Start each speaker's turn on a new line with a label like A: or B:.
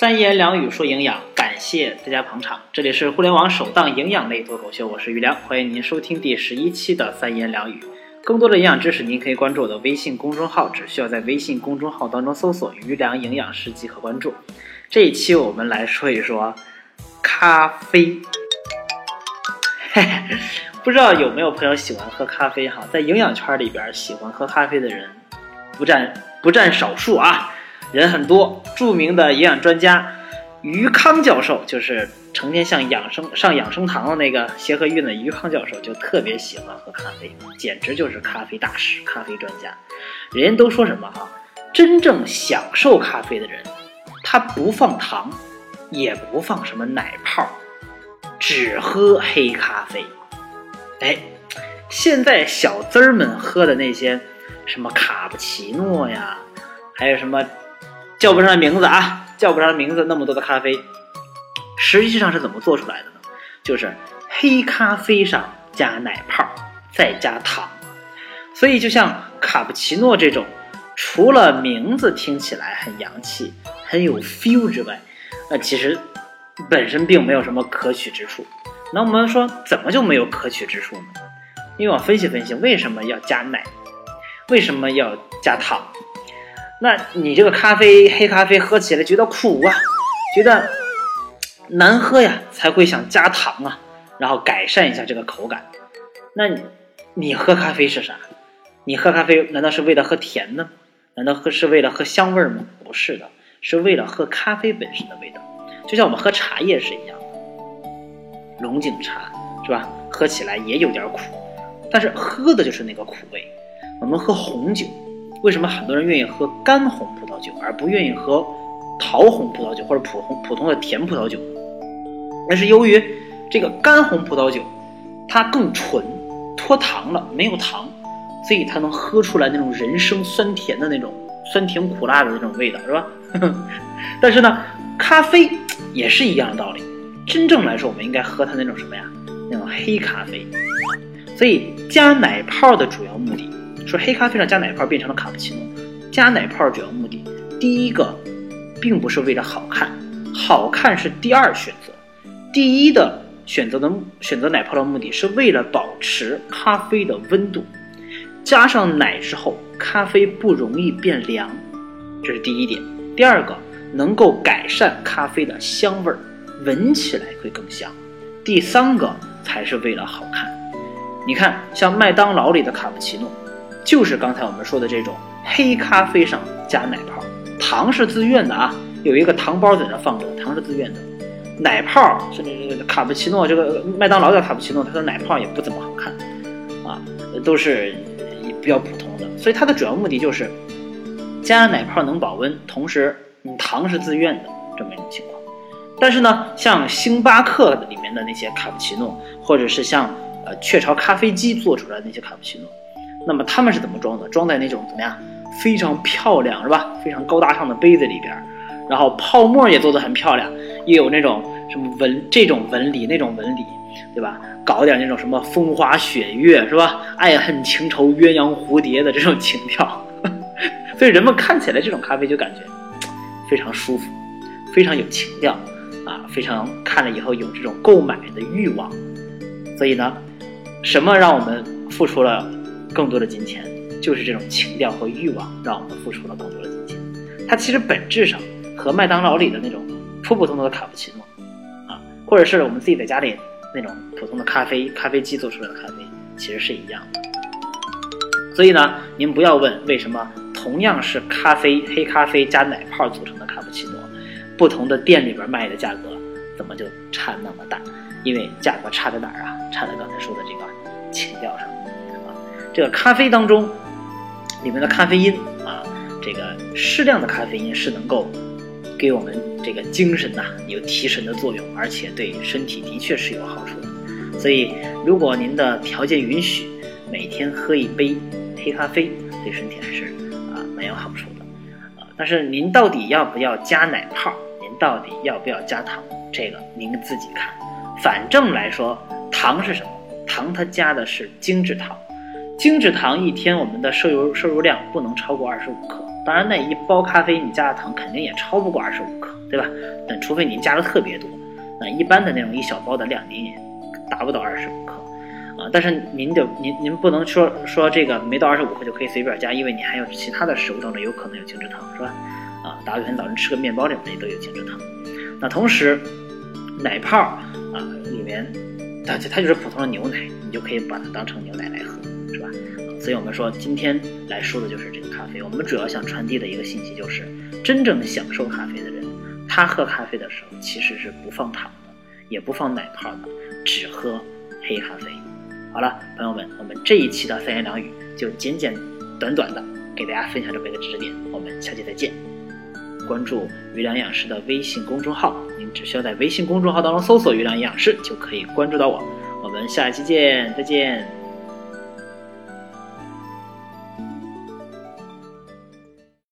A: 三言两语说营养，感谢大家捧场。这里是互联网首档营养类脱口秀，我是于良，欢迎您收听第十一期的三言两语。更多的营养知识，您可以关注我的微信公众号，只需要在微信公众号当中搜索“于良营养师”即可关注。这一期我们来说一说咖啡。不知道有没有朋友喜欢喝咖啡哈？在营养圈里边，喜欢喝咖啡的人不占不占少数啊。人很多，著名的营养专家于康教授，就是成天像养生上养生堂的那个协和医院的于康教授，就特别喜欢喝咖啡，简直就是咖啡大师、咖啡专家。人家都说什么哈？真正享受咖啡的人，他不放糖，也不放什么奶泡，只喝黑咖啡。哎，现在小资儿们喝的那些什么卡布奇诺呀，还有什么？叫不上名字啊，叫不上名字，那么多的咖啡，实际上是怎么做出来的呢？就是黑咖啡上加奶泡，再加糖。所以就像卡布奇诺这种，除了名字听起来很洋气、很有 feel 之外，那其实本身并没有什么可取之处。那我们说怎么就没有可取之处呢？因为我分析分析为什么要加奶，为什么要加糖。那你这个咖啡黑咖啡喝起来觉得苦啊，觉得难喝呀，才会想加糖啊，然后改善一下这个口感。那你喝咖啡是啥？你喝咖啡难道是为了喝甜的？难道喝是为了喝香味吗？不是的，是为了喝咖啡本身的味道。就像我们喝茶叶是一样的，龙井茶是吧？喝起来也有点苦，但是喝的就是那个苦味。我们喝红酒。为什么很多人愿意喝干红葡萄酒，而不愿意喝桃红葡萄酒或者普红普通的甜葡萄酒？那是由于这个干红葡萄酒它更纯，脱糖了，没有糖，所以它能喝出来那种人生酸甜的那种酸甜苦辣的那种味道，是吧？但是呢，咖啡也是一样的道理。真正来说，我们应该喝它那种什么呀？那种黑咖啡。所以加奶泡的主要。说黑咖啡上加奶泡变成了卡布奇诺，加奶泡主要目的，第一个，并不是为了好看，好看是第二选择，第一的选择的选择奶泡的目的是为了保持咖啡的温度，加上奶之后，咖啡不容易变凉，这是第一点。第二个，能够改善咖啡的香味儿，闻起来会更香。第三个才是为了好看。你看，像麦当劳里的卡布奇诺。就是刚才我们说的这种黑咖啡上加奶泡，糖是自愿的啊，有一个糖包在那放着，糖是自愿的。奶泡是那个卡布奇诺，这个麦当劳的卡布奇诺，它的奶泡也不怎么好看，啊，都是比较普通的。所以它的主要目的就是加奶泡能保温，同时你糖是自愿的这么一种情况。但是呢，像星巴克里面的那些卡布奇诺，或者是像呃雀巢咖啡机做出来的那些卡布奇诺。那么他们是怎么装的？装在那种怎么样？非常漂亮是吧？非常高大上的杯子里边，然后泡沫也做得很漂亮，又有那种什么纹这种纹理那种纹理，对吧？搞点那种什么风花雪月是吧？爱恨情仇鸳鸯蝴蝶的这种情调，所以人们看起来这种咖啡就感觉非常舒服，非常有情调啊，非常看了以后有这种购买的欲望。所以呢，什么让我们付出了？更多的金钱，就是这种情调和欲望，让我们付出了更多的金钱。它其实本质上和麦当劳里的那种普普通通的卡布奇诺，啊，或者是我们自己在家里那种普通的咖啡咖啡机做出来的咖啡，其实是一样的。所以呢，您不要问为什么同样是咖啡黑咖啡加奶泡组成的卡布奇诺，不同的店里边卖的价格怎么就差那么大？因为价格差在哪儿啊？差在刚才说的这个情调上。这个咖啡当中，里面的咖啡因啊，这个适量的咖啡因是能够给我们这个精神呐有提神的作用，而且对身体的确是有好处的。所以，如果您的条件允许，每天喝一杯黑咖啡，对身体还是啊蛮有好处的啊。但是您到底要不要加奶泡？您到底要不要加糖？这个您自己看。反正来说，糖是什么？糖它加的是精制糖。精制糖一天我们的摄入摄入量不能超过二十五克，当然那一包咖啡你加的糖肯定也超不过二十五克。对吧？但除非您加的特别多，那一般的那种一小包的量您也达不到二十五克啊。但是您就您您不能说说这个没到二十五克就可以随便加，因为你还有其他的食物当中有可能有精制糖，是吧？啊，打比方，早晨吃个面包里面也都有精制糖。那同时，奶泡啊里面它它就是普通的牛奶，你就可以把它当成牛奶来喝，是吧？所以我们说今天来说的就是这个咖啡。我们主要想传递的一个信息就是，真正享受咖啡的人，他喝咖啡的时候其实是不放糖的，也不放奶泡的，只喝黑咖啡。好了，朋友们，我们这一期的三言两语就简简短短的给大家分享这么一个知识点，我们下期再见。关注于良养师的微信公众号，您只需要在微信公众号当中搜索“于良养师”就可以关注到我。我们下期见，再见。